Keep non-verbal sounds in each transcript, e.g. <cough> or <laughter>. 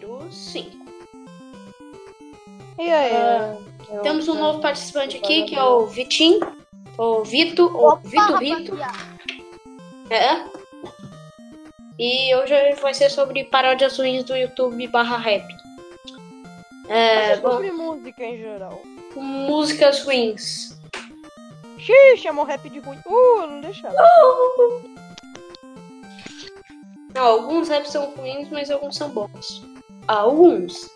número 5. E aí? Eu- Temos um novo participante aqui, que é o Vitim, ou Vito, ou Opa, Vito Rito. rapaziada. É. E hoje vai ser sobre paródias ruins do YouTube barra rap. É, bom, sobre música em geral. músicas ruins. Xiii, chamou rap de ruim. Uh, não deixava. Não, alguns raps são ruins, mas alguns são bons. Alguns.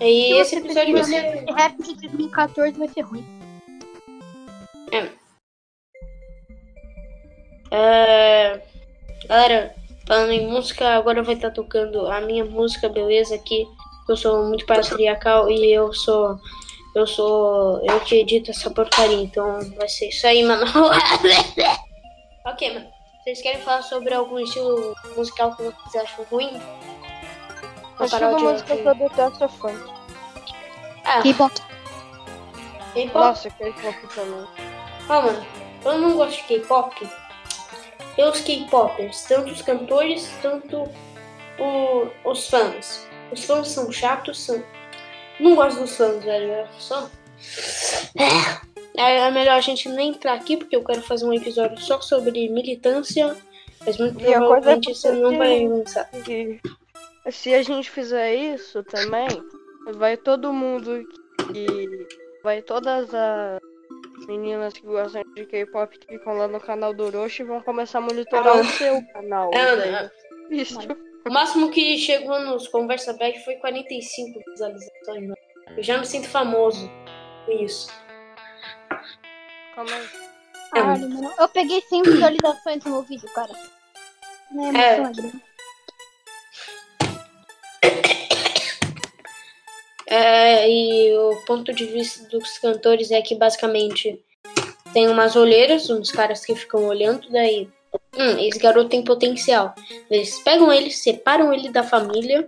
E Se esse episódio vai ser. rap de 2014 vai ser ruim. É... Galera, falando em música, agora vai estar tocando a minha música, beleza? Aqui. Eu sou muito patriarcal e eu sou. Eu sou. Eu que edito essa porcaria, então vai ser isso aí, mano. <laughs> ok, mano. Vocês querem falar sobre algum estilo musical que vocês acham ruim? Uma Acho que uma música de- que eu detesto é funk. Ah, K-pop. K-pop? Nossa, K-pop também. Ah, mano, eu não gosto de K-pop. Eu os K-popers, tanto os cantores, tanto o- os fãs. Os fãs são chatos, são. Não gosto dos fãs, velho. É só. É, é melhor a gente nem entrar aqui, porque eu quero fazer um episódio só sobre militância. Mas muito E é provavelmente você não vai lançar. Se a gente fizer isso também, vai todo mundo que. Vai todas as meninas que gostam de K-pop que ficam lá no canal do Orochi vão começar a monitorar Ah. o seu canal. É, né? Isso. O máximo que chegou nos Conversa Back foi 45 visualizações. Mano. Eu já me sinto famoso com isso. Calma aí. Caralho, mano. Eu peguei 100 visualizações no meu vídeo, cara. Não é É. emoção, né? É, e o ponto de vista dos cantores é que basicamente tem umas olheiras, uns caras que ficam olhando, daí. Hum, esse garoto tem potencial. Eles pegam ele, separam ele da família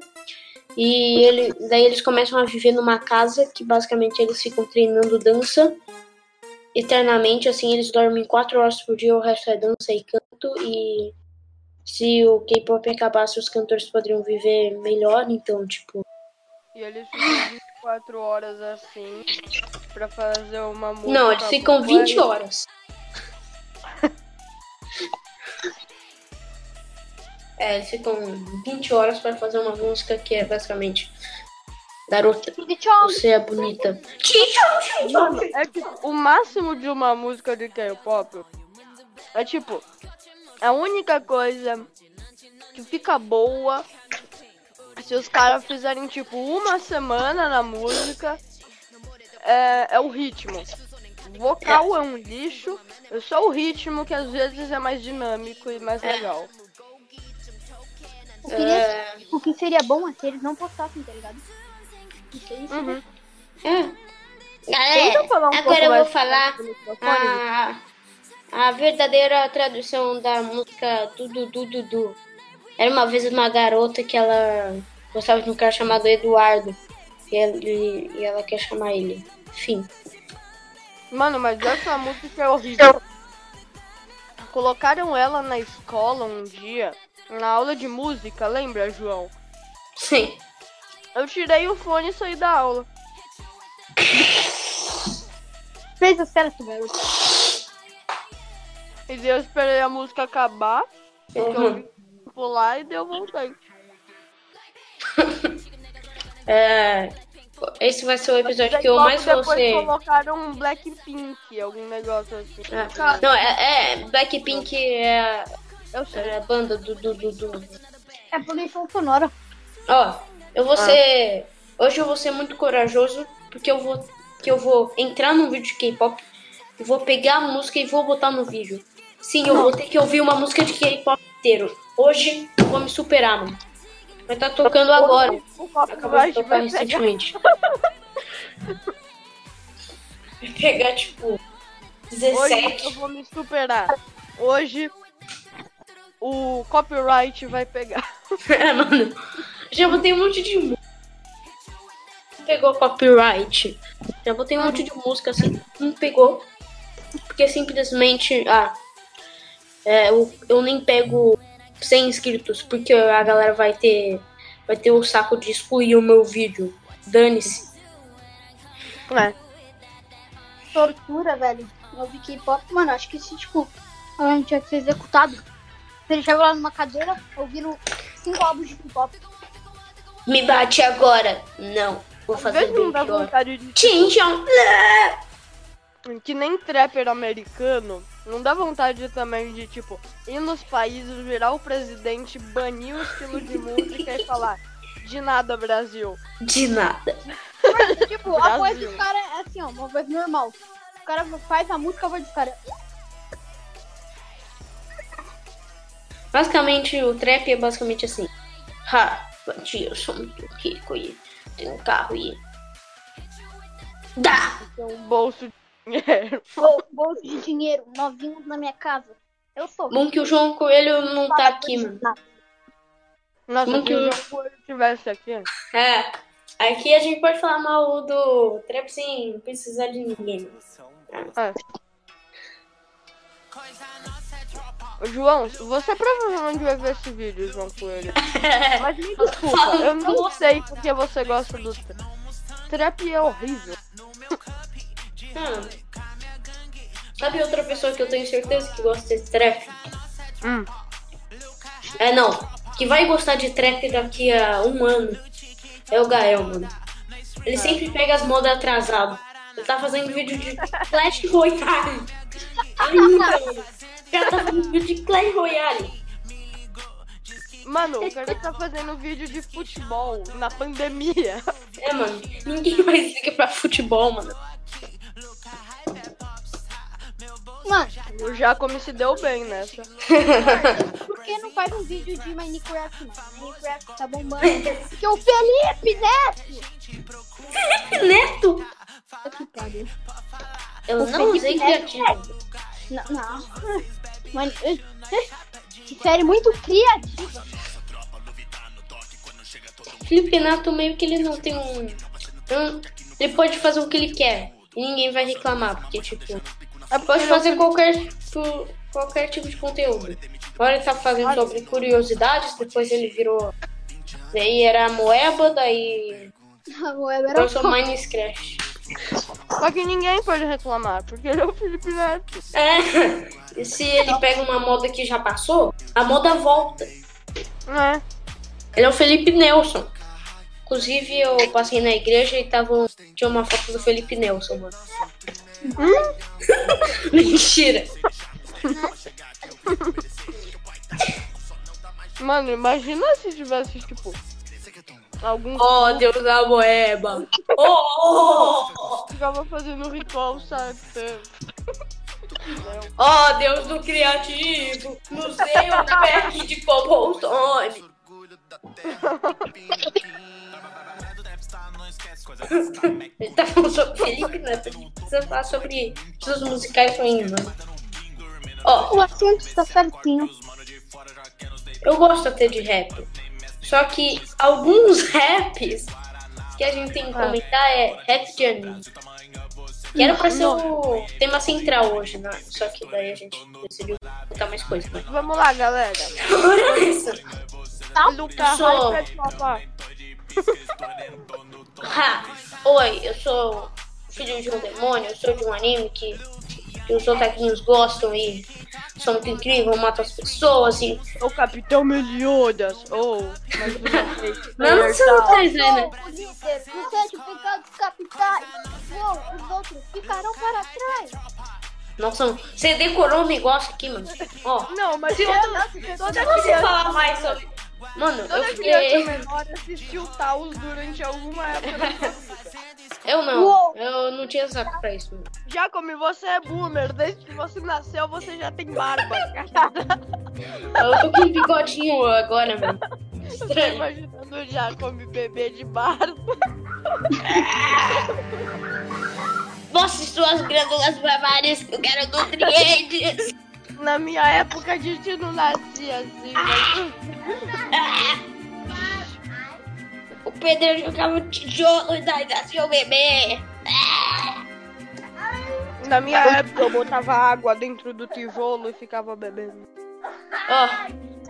e ele, daí eles começam a viver numa casa que basicamente eles ficam treinando dança eternamente, assim eles dormem quatro horas por dia, o resto é dança e canto e se o K-pop acabasse, os cantores poderiam viver melhor, então tipo E eles ficam 24 horas assim pra fazer uma música. Não, eles ficam boa 20 e- horas. <laughs> É, eles ficam 20 horas pra fazer uma música que é basicamente Garota, você é bonita. Mano, é que o máximo de uma música de K-pop é tipo, a única coisa que fica boa se os caras fizerem tipo uma semana na música é, é o ritmo. Vocal é um lixo, é só o ritmo que às vezes é mais dinâmico e mais legal. O que, É, o que seria bom é se eles não postassem, tá ligado? Isso aí, Uhum. é. Galera, Tenta falar um agora eu vou falar a, a verdadeira tradução da música Dudu Dudu Du. Era uma vez uma garota que ela gostava de um cara chamado Eduardo. E ela, e- ela quer chamar ele. Enfim. Mano, mas essa música é horrível. Colocaram ela na escola um dia, na aula de música, lembra, João? Sim. Eu tirei o fone e saí da aula. <laughs> Fez o certo, garoto. E daí eu esperei a música acabar, Uhum. pular e daí eu voltei. É, esse vai ser o episódio que eu mais vou depois ser. colocaram um Blackpink, algum negócio assim. É. Não, é, é. Blackpink é a, Eu é a banda do, do, do, do- É poluição sonora. Ó, eu vou ser. Hoje eu vou ser muito corajoso, porque eu vou. Que eu vou entrar num vídeo de K-pop vou pegar a música e vou botar no vídeo. Sim, eu vou ter que ouvir uma música de K-pop inteiro. Hoje eu vou me superar, mano. Vai estar tocando agora. Acabou de tocar recentemente. <laughs> Vai pegar, tipo, Hoje eu 17. vou me superar. Hoje o copyright vai pegar. <laughs> É, mano. Já botei um monte de música. Pegou copyright. Já botei um monte de música assim. Não pegou. Porque simplesmente. Ah. É, eu, eu nem pego 100 inscritos, porque a galera vai ter vai ter o saco de excluir o meu vídeo. Dane-se. É. Tortura, velho. Eu vi K-pop, mano, acho que se, tipo, a gente tinha que ser executado. Ele chegou lá numa cadeira, ouvindo cinco álbuns de K-pop. Me bate agora. Não. Vou Às fazer vezes não bem dá pior. vontade de. Tinchon. Que nem trapper americano. Não dá vontade também de, tipo, ir nos países, virar o presidente, banir o estilo de música e falar de nada, Brasil. De nada. Mas, tipo, a voz Brasil. dos caras é assim, ó, uma voz normal. O cara faz a música, a voz dos caras. Basicamente, o trap é basicamente assim. Ha, bandido, eu sou muito rico e tenho um carro e... Dá! Tem um bolso de dinheiro. <laughs> Bol- Bolso de dinheiro, novinhos na minha casa. Eu sou. Bom que o João Coelho não tá aqui, mano. Nossa, se que o eu- João Coelho tivesse aqui. É, aqui a gente pode falar mal do trap sem precisar de ninguém. É. João, você provavelmente vai ver esse vídeo, João Coelho. <laughs> Mas me desculpa, eu não sei porque você gosta do trap. Trap é horrível. Hum. Sabe outra pessoa que eu tenho certeza que gosta de trap? Hum. É, não. Que vai gostar de trap daqui a um ano. É o Gael, mano. Ele sempre pega as modas atrasado. Ele tá fazendo vídeo de Clash Royale. <laughs> Ainda, cara tá fazendo vídeo de Clash Royale. Mano, o cara tá fazendo vídeo de futebol na pandemia. É, mano. Ninguém mais liga pra futebol, mano. Mano, O Jacome se deu bem nessa. por que não faz um vídeo de Minecraft, mano? Minecraft tá bombando. Porque o Felipe Neto! Neto! Que pariu. Eu O não Felipe usei Neto. criativo. Não, não. Mano, eh, que série muito criativa. Felipe Neto meio que ele não tem um, um- Ele pode fazer o que ele quer. E ninguém vai reclamar, porque tipo. Porque Pode ele fazer qualquer, tipo- qualquer tipo de conteúdo. Agora ele tá fazendo sobre curiosidades, depois ele virou. Daí era Moeba, daí. <laughs> A web era sou Minecraft. Só que ninguém pode reclamar, porque ele é o Felipe Neto. É. E se ele pega uma moda que já passou, a moda volta. É. Ele é o Felipe Nelson. Inclusive, eu passei na igreja e tava, tinha uma foto do Felipe Nelson, mano. <laughs> Mentira. Mano, imagina se tivesse, tipo, algum Oh, Deus da moeba. Oh, oh, ficava fazendo ritual satã. oh, Deus do criativo. No seu pack de cobblestone. Ele tá falando sobre Felipe Neto. Gente precisa falar sobre os musicais ruins, mano. Ó, O assunto está certinho. Eu gosto até de rap. Só que alguns <laughs> raps que a gente tem que comentar é rap de anime. Que era pra ser o tema central hoje, né? Só que daí a gente decidiu botar mais coisa. Né? Vamos lá, galera. Bora nessa! Lucas, Sou. vai pra papá. <laughs> Ha! Oi, eu sou filho de um demônio, eu sou de um anime que, que os otaquinhos gostam e sou muito incrível, eu mato as pessoas e. O Capitão Meliodas. Oh, mas eu não. Não, você não tá dizendo. O líder, os sete pecados capitais. Uou, os outros ficarão para trás. Nossa, você decorou um negócio aqui, mano. Ó, Não, mas Se toda, eu- toda você criança, falar mais sobre. Mano, eu toda criança fiquei. menor assistiu Taos durante alguma época da sua vida. Eu não. Uou. Eu não tinha saco pra isso. Jacome, você é boomer. Desde que você nasceu, você já tem barba. Eu tô com um bigodinho agora, mano. Tô Estranho. imaginando o Jacome bebê de barba. Mostre suas glândulas mamárias que eu quero nutrientes. Na minha época a gente não nascia assim, mas... O Pedro jogava tijolo e daí nasceu o bebê. Na minha época eu botava água dentro do tijolo e ficava bebendo. Ó,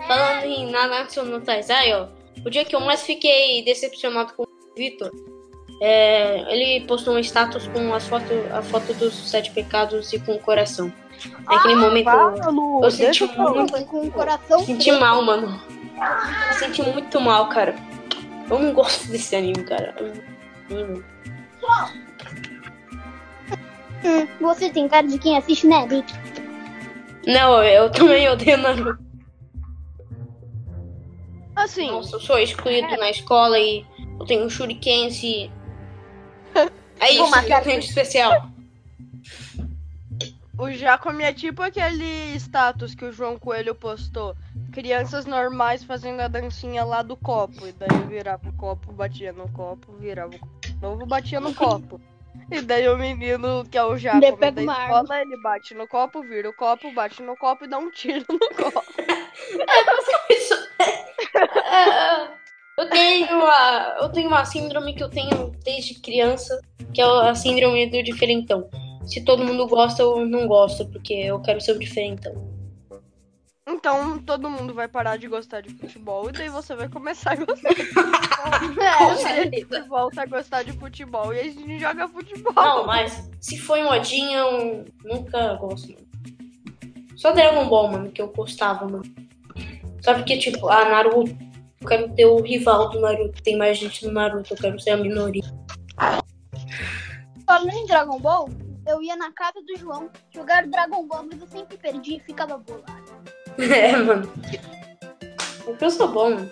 falando em Nanatsu no Taizai, ó. O dia que eu mais fiquei decepcionado com o Vitor, é, ele postou um status com as foto, a foto dos sete pecados e com o coração. Naquele momento Fala, Lu, eu senti deixa eu falar. muito, com o coração. senti mal, mano. Eu senti muito mal, cara. Eu não gosto desse anime, cara. Hum. Hum, você tem cara de quem assiste Naruto. Não, eu também odeio Naruto. Assim, Nossa, eu sou excluído na escola e eu tenho um shuriken e... <laughs> É isso, Vou matar eu tenho de especial. O Jacome é tipo aquele status que o João Coelho postou. Crianças normais fazendo a dancinha lá do copo. E daí virava o copo, batia no copo, virava o copo. de Novo batia no copo. E daí o menino, que é o Jacome da escola, ele bate no copo, vira o copo, bate no copo e dá um tiro no copo. Isso. Eu tenho uma, eu tenho uma síndrome que eu tenho desde criança, que é a síndrome do diferentão. Se todo mundo gosta, eu não gosto, porque eu quero ser o diferentão. Então todo mundo vai parar de gostar de futebol e daí você vai começar a gostar de <laughs> Com Você certeza. volta a gostar de futebol e a gente joga futebol. Não, mas se foi modinha, eu nunca gosto. Mano. Só Dragon Ball, mano, que eu gostava, mano. Só porque, tipo, a Naruto, eu quero ter o rival do Naruto. Tem mais gente no Naruto, eu quero ser a minoria. Falando em Dragon Ball, eu ia na casa do João jogar Dragon Ball, mas eu sempre perdi e ficava bolado. <laughs> É, mano. Porque eu sou bom.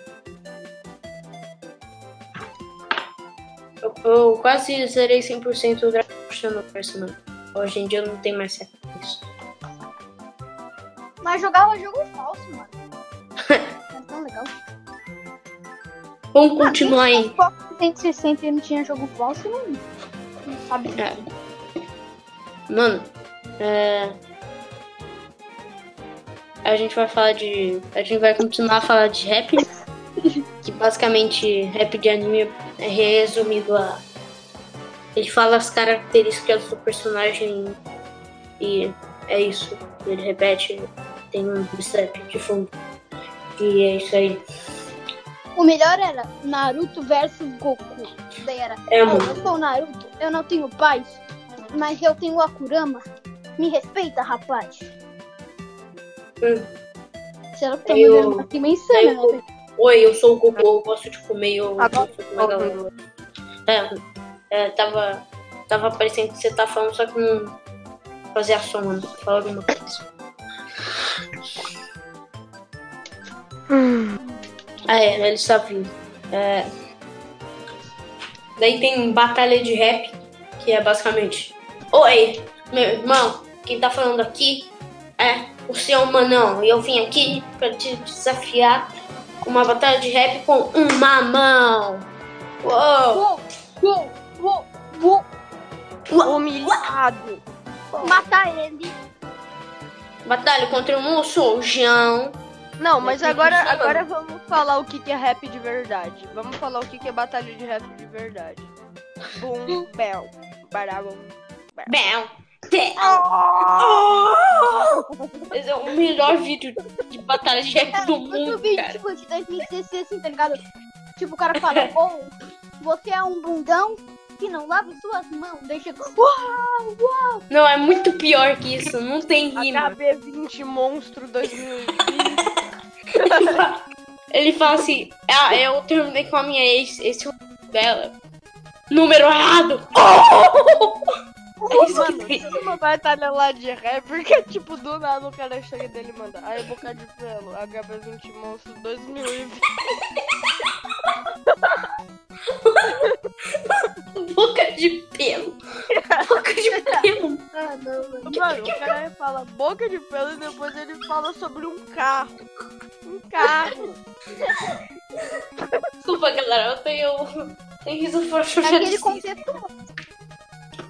Eu, eu quase zerei 100% do Dragon Ball Xenoverse, mano. Hoje em dia eu não tenho mais certo com isso. Mas jogava jogo falso, mano. <laughs> É tão legal. Vamos continuar aí. Xbox 360 e não tinha jogo falso, não, não sabe. É. Mano, é... A gente vai falar de. A gente vai continuar a falar de rap. Que basicamente rap de anime é resumido a. Ele fala as características do personagem e é isso. Ele repete, tem um step de fundo. E é isso aí. O melhor era Naruto versus Goku. Daí era, É, "Oh, mano. eu sou o Naruto, eu não tenho pais, mas eu tenho o Akurama. Me respeita, rapaz. Hum. Será que tá Eu- uma insana, eu- né? Oi, eu sou o Goku, eu gosto de comer eu Agora- gosto de comer a galera. É, é, tava, tava parecendo que você tá falando, só que não fazia som, mano. Fala alguma coisa. Ah, é, ele sabia. É... Daí tem batalha de rap, que é basicamente: Oi, meu irmão, quem tá falando aqui é o seu manão. E eu vim aqui pra te desafiar com uma batalha de rap com uma mão. Uou! Vou, vou, vou Humilhado. matar ele. Batalha contra um sujão. Não, mas agora, agora vamos falar o que, que é rap de verdade. Vamos falar o que, que é batalha de rap de verdade. Bum, <laughs> bel, barabum. Bam! Te- Esse é o melhor vídeo de batalha de rap do mundo, vídeo, cara. tipo, de 2016, assim, tá ligado? Tipo, o cara fala, <laughs> ou você é um bundão que não lava suas mãos. Chega, uau, uau. Não, é muito pior que isso. Não tem rima. HB20 Monstro 2020. <laughs> Ele fala assim: Ah, eu terminei com a minha ex, esse é dela. Número errado! <laughs> É isso que Mano, tem. uma batalha lá de rap, porque tipo, do nada o cara chega dele e manda. Aí, boca de pelo, HB20 Monstro 2020. <laughs> Boca de pelo. Boca de pelo. <laughs> Ah, não, mano. Mano, o cara fala boca de pelo e depois ele fala sobre um carro. Um carro. Desculpa, galera, eu tenho. Tenho riso Naquele forte. contexto.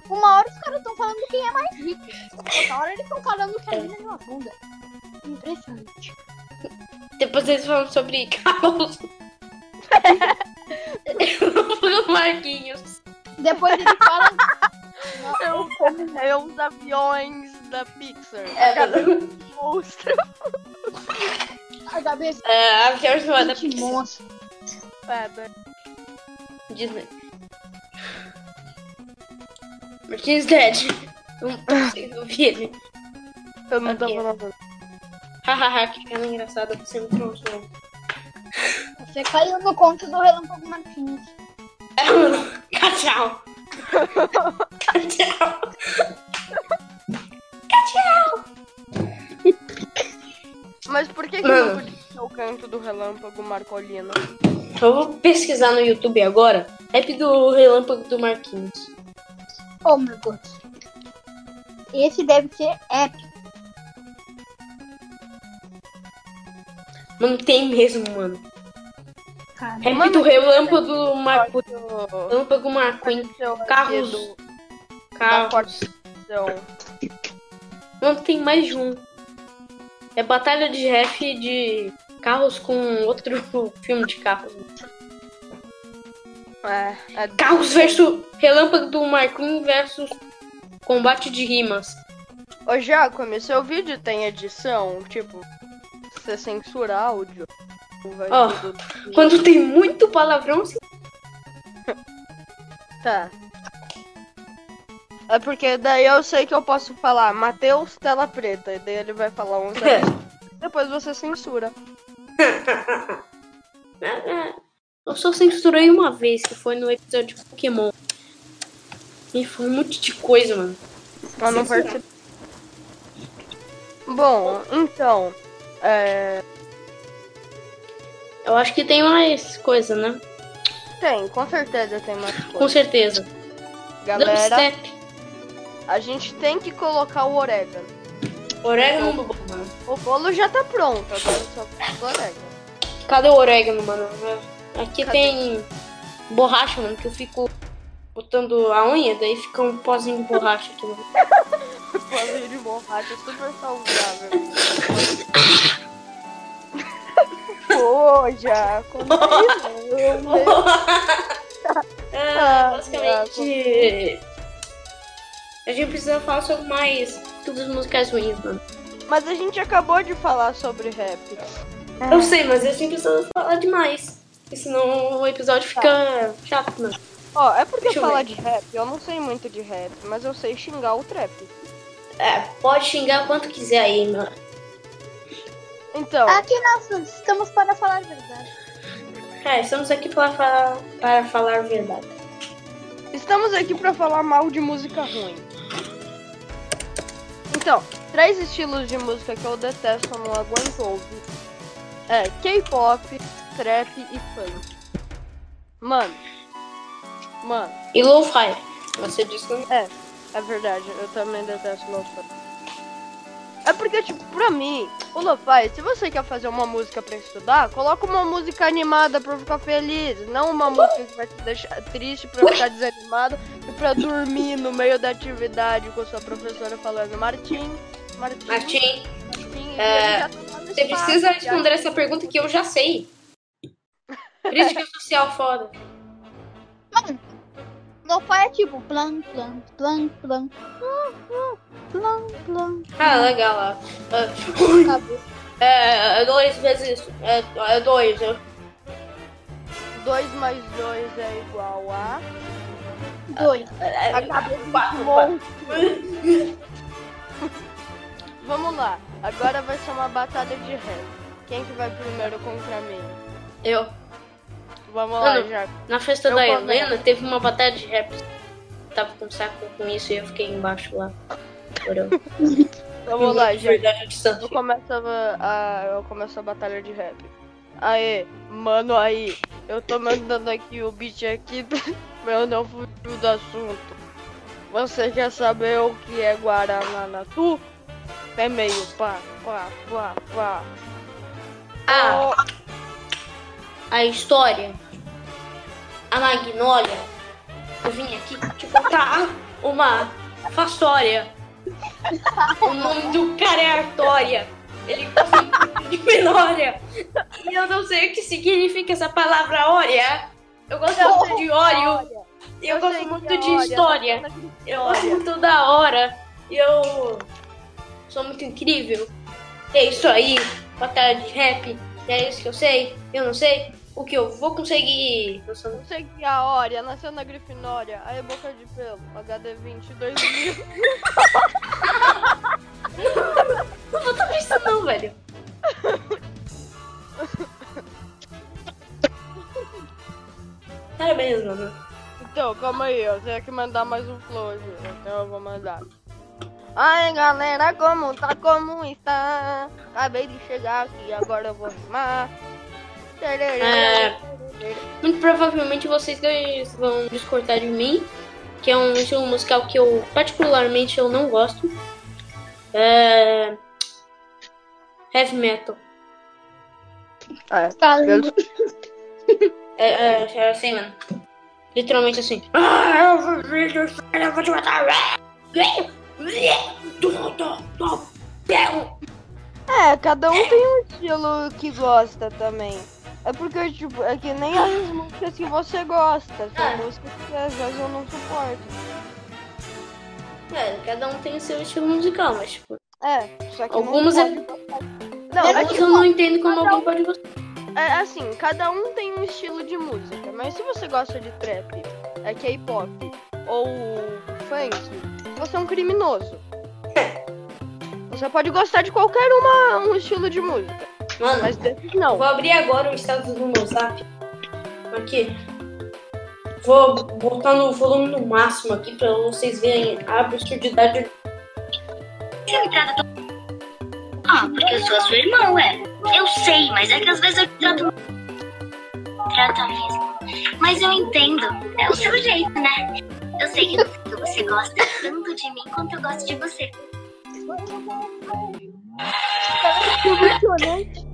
Uma hora os caras estão falando quem é mais rico. Outra hora eles estão falando que a mina é uma bunda. Impressionante. Depois eles falam sobre carros. o Marquinhos. Depois eles falam. <laughs> É os, é os aviões da Pixar. É, Cada monstro. A Gabi É, a versão da é gente monstro. É, bem- Disney. Martins Dead. Não consigo ouvir ele. eu não Ok. tava falando. Hahaha, que cara engraçada. Você me trouxe. Você caiu no conto do Relâmpago Martins. Tchau. Tchau. Mas por que, que Mano. não podia ser o canto do relâmpago Marcolino? Eu vou pesquisar no YouTube agora. Rap do Relâmpago do Marquinhos. Oh meu Deus. Esse deve ser épico. Não tem mesmo, mano. Mano, do Relâmpago do Marco. Do- Relâmpago McQueen. Aqui Carros. Carros. edição. Não tem mais de um. É batalha de rap de carros com outro <laughs> filme de carros. É, é <laughs> Carros versus Relâmpago do Marquinhos versus Combate de Rimas. Ô Jacome, seu vídeo tem edição? Tipo, você censura áudio? Ó, tudo- Quando tem muito palavrão, sim. <laughs> Tá. É porque daí eu sei que eu posso falar Matheus tela preta, e daí ele vai falar um <laughs> Depois você censura. Eu só censurei uma vez, que foi no episódio de Pokémon. E foi um monte de coisa, mano. Eu não Censurar. participei. Bom, então. É... Eu acho que tem mais coisa, né? Tem, com certeza tem mais Com coisa. certeza. Galera, Dubstep. a gente tem que colocar o orégano. Orégano no bolo, mano. O bolo já tá pronto, agora só do orégano. Cadê o orégano, mano? Aqui Cadê? tem borracha, mano, que eu fico botando a unha, daí fica um pozinho de borracha aqui, mano. <laughs> Bolinho de borracha é super saudável. Pô, já, como é <laughs> isso? É, <laughs> Ah, basicamente. A gente precisa falar sobre mais tudo musicais ruins, mano. Mas a gente acabou de falar sobre rap. Eu sei, mas a gente precisa falar demais. Porque senão o episódio fica chato, mano. Ó, é porque Deixa eu falar ver. de rap, eu não sei muito de rap, mas eu sei xingar o trap. É, pode xingar quanto quiser aí, mano. Então, Aqui nós estamos para falar a verdade. É, estamos aqui para falar, para falar a verdade. estamos aqui pra falar mal de música ruim. Então, três estilos de música que eu detesto, não aguento ouvir. É K-pop, trap e funk. Mano. Mano. E lo-fi. Você disse que. É, é verdade, eu também detesto lo-fi. É porque, tipo, pra mim, o lo-fi, se você quer fazer uma música pra estudar, coloca uma música animada pra ficar feliz, não uma música que vai te deixar triste pra ficar desanimado e pra dormir no meio da atividade com sua professora falando Martim, Martim, Martim, Martim, é, tá você precisa responder essa pergunta que eu já sei. Crítica social foda. Lo-fi é tipo plan, plan, plan, plan. Plan, plan. Ah, legal lá. Acabou. É, é dois vezes. É, é dois. Eu, 2 mais 2 é igual a. Dois. é, A cabeça de. Vamos lá, agora vai ser uma batalha de rap. Quem que vai primeiro contra mim? eu. Vamos lá, já. Na festa Eu da. Helena teve uma batalha de rap. Tava com saco com isso e eu fiquei embaixo lá. <laughs> Vamos lá, gente. Eu começo a, eu começo a batalha de rap. Aê, mano aí, eu tô mandando aqui o beat aqui pra eu não fugir do assunto. Você quer saber o que é Guaraná-Natu? É meio pá, pá, pá, pá. Ah, Oh, a história. A Magnólia. Eu vim aqui te contar uma fastória. O nome do cara é Artória. Ele gosta de menória. E eu não sei o que significa essa palavra ória. Eu gosto muito de óleo. Eu, eu gosto muito é de história. Eu acho muito da hora. E eu sou muito incrível. É isso aí. batalha de rap. É isso que eu sei, eu não sei o que eu vou conseguir. Eu só que a Oria nasceu na Grifinória. Aí boca de pelo. HD 20 2000. não vou tomar isso não, velho. Parabéns, mano. Então, calma aí, eu tenho que mandar mais um flow. Então eu vou mandar. Ai galera, como tá, como está? Acabei de chegar aqui, agora eu vou rimar. É. Muito provavelmente vocês dois vão discordar de mim, que é um estilo musical que eu particularmente eu não gosto. É... Heavy metal. É. Falando. <laughs> É, é, é assim, mano. Literalmente assim. Ah, eu vou ver, eu vou te matar. É, cada um tem um estilo que gosta também. É porque, tipo, é que nem as músicas que você gosta. São É. músicas que às vezes eu não suporto. É, cada um tem o seu estilo musical, mas tipo, É, só que Algumas não é- pode. Não, é alguns tipo, eu não entendo como alguém pode gostar. É assim, cada um tem um estilo de música, mas se você gosta de trap, é K-pop ou funk, você é um criminoso. Você pode gostar de qualquer uma, um estilo de música, Mano, mas desses não. vou abrir agora o status do meu zap. Aqui. Vou botar no volume no máximo aqui pra vocês verem a absurdidade. Você me trata tão... Ah, porque eu sou seu irmão, ué. Eu sei, mas é que às vezes eu te trato... Trata mesmo. Mas eu entendo. É o seu jeito, né? Eu sei que, você gosta tanto de mim quanto eu gosto de você. Emocionante.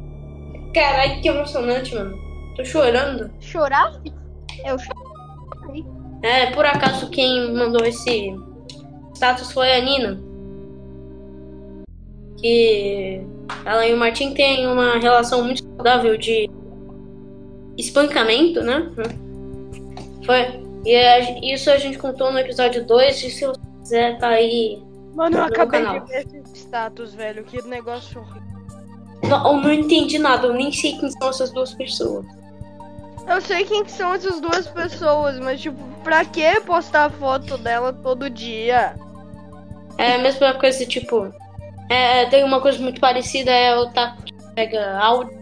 Caralho, que emocionante, mano. Tô chorando. Chorar? Eu chorei. É, por acaso quem mandou esse status foi a Nina. Que ela e o Martin têm uma relação muito saudável de espancamento, né? Foi. E a- isso a gente contou no episódio 2. E se você quiser, tá aí. Mano, eu acabei canal. de ver esse status, velho. Que negócio horrível. Não, eu não entendi nada, eu nem sei quem são essas duas pessoas. Eu sei quem que são essas duas pessoas, mas tipo, pra que postar foto dela todo dia? É a mesma coisa, tipo. É, tem uma coisa muito parecida, é o Taco que pega áudio,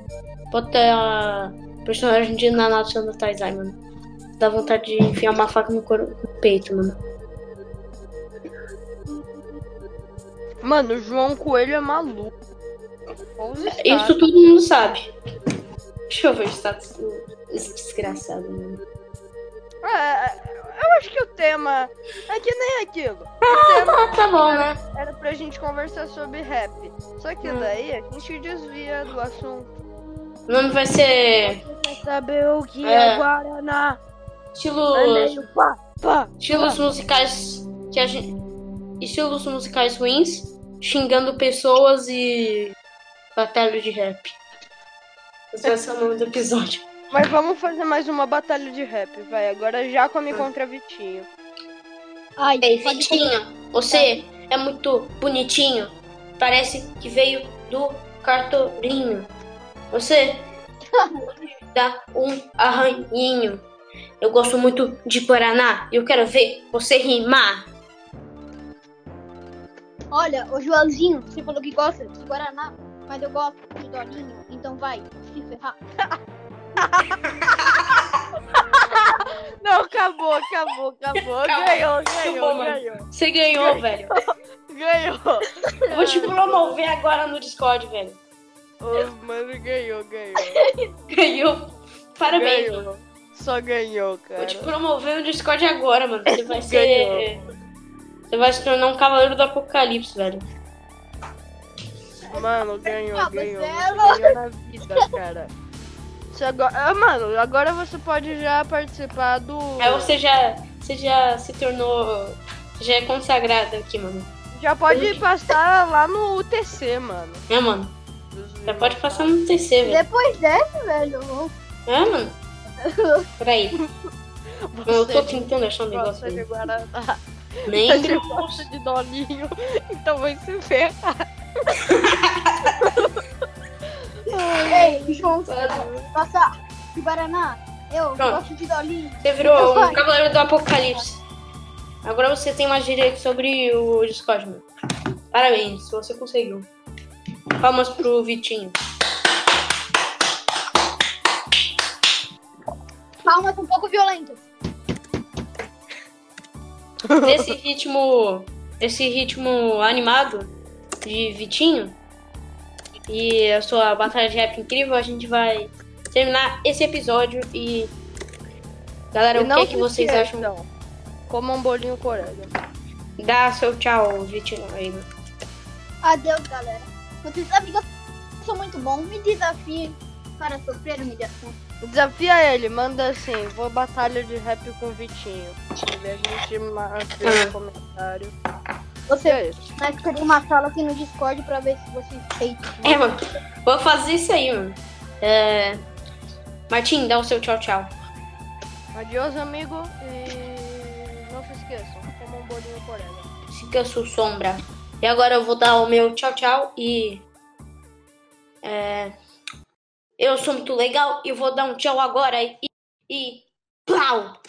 bota a personagem de Nanatsu no Taizai, mano. Dá vontade de enfiar uma faca no, cor- no peito, mano. Mano, o João Coelho é maluco. Isso todo mundo sabe. Deixa eu ver o status desse desgraçado, mano. É, eu acho que o tema é que nem aquilo. <laughs> Ah, tá bom, né? era pra gente conversar sobre rap. Só que Hum. daí a gente desvia do assunto. O nome vai ser saber o que É. é, Guaraná? pá, pá. estilos musicais que a gente. Estilos musicais ruins, xingando pessoas e. batalha de rap. Esse vai ser o nome do episódio. Mas vamos fazer mais uma batalha de rap, vai. Agora já come contra Vitinho. Ai, Ei, Vitinho, você é muito bonitinho. Parece que veio do cartorinho. Você <laughs> dá um arranhinho. Eu gosto muito de Paraná e eu quero ver você rimar. Olha, ô Joãozinho, você falou que gosta de Guaraná, mas eu gosto de Dolinho, então vai se ferrar. <laughs> Não, acabou, acabou, acabou. Acabou. Ganhou, ganhou, bom, mano. ganhou. Você ganhou, velho. <laughs> Ganhou. Eu vou te promover agora no Discord, velho. Ô, mano, ganhou, ganhou. <laughs> Ganhou. Parabéns, mano. Ganhou. Só ganhou, Vou cara. te promover no Discord agora, mano. Você vai ser. Você vai se tornar um cavaleiro do apocalipse, velho. Mano, ganhou, Ah, ganhou. Você ganhou na vida, cara. Você agora... Ah, mano, agora você pode já participar do. Aí você já. Você já se tornou. Você já é consagrado aqui, mano. Já pode passar lá no UTC, mano. É, mano. Já pode passar no TC, velho. Depois dessa, velho, É, mano. Peraí. Eu tô tentando achar um negócio Gosta de. Guaraná. Nem Você gosta de dolinho, então vai se ferrar. João. Nossa, de Paraná. Eu Pronto. gosto de Dolinho. Você virou um cavaleiro do apocalipse. Agora você tem mais direito sobre o Discord, mano. Parabéns, você conseguiu. Palmas pro Vitinho. Palmas um pouco violentas. Nesse ritmo. Esse ritmo animado de Vitinho e a sua batalha de rap incrível, a gente vai terminar esse episódio e. Galera, E o não que, é que vocês acham? esqueçam, Coma um bolinho com orégano. Dá seu tchau, Vitinho. Aí. Adeus, galera. Vocês sabem que eu sou muito bom. Me desafie para sofrer humilhação. Desafia ele, manda assim, vou batalha de rap com o Vitinho. E a gente marca Ah. no comentário. Você É vai criar uma sala aqui no Discord pra ver se vocês feitos. É, mano. Vou fazer isso aí, mano. É... Martim, dá o seu tchau, tchau. Adiós, amigo. E não se esqueçam, coma um bolinho orégano. Siga sua sombra. E agora eu vou dar o meu tchau, tchau e. É... Eu sou muito legal e vou dar um tchau agora e. e... Plau!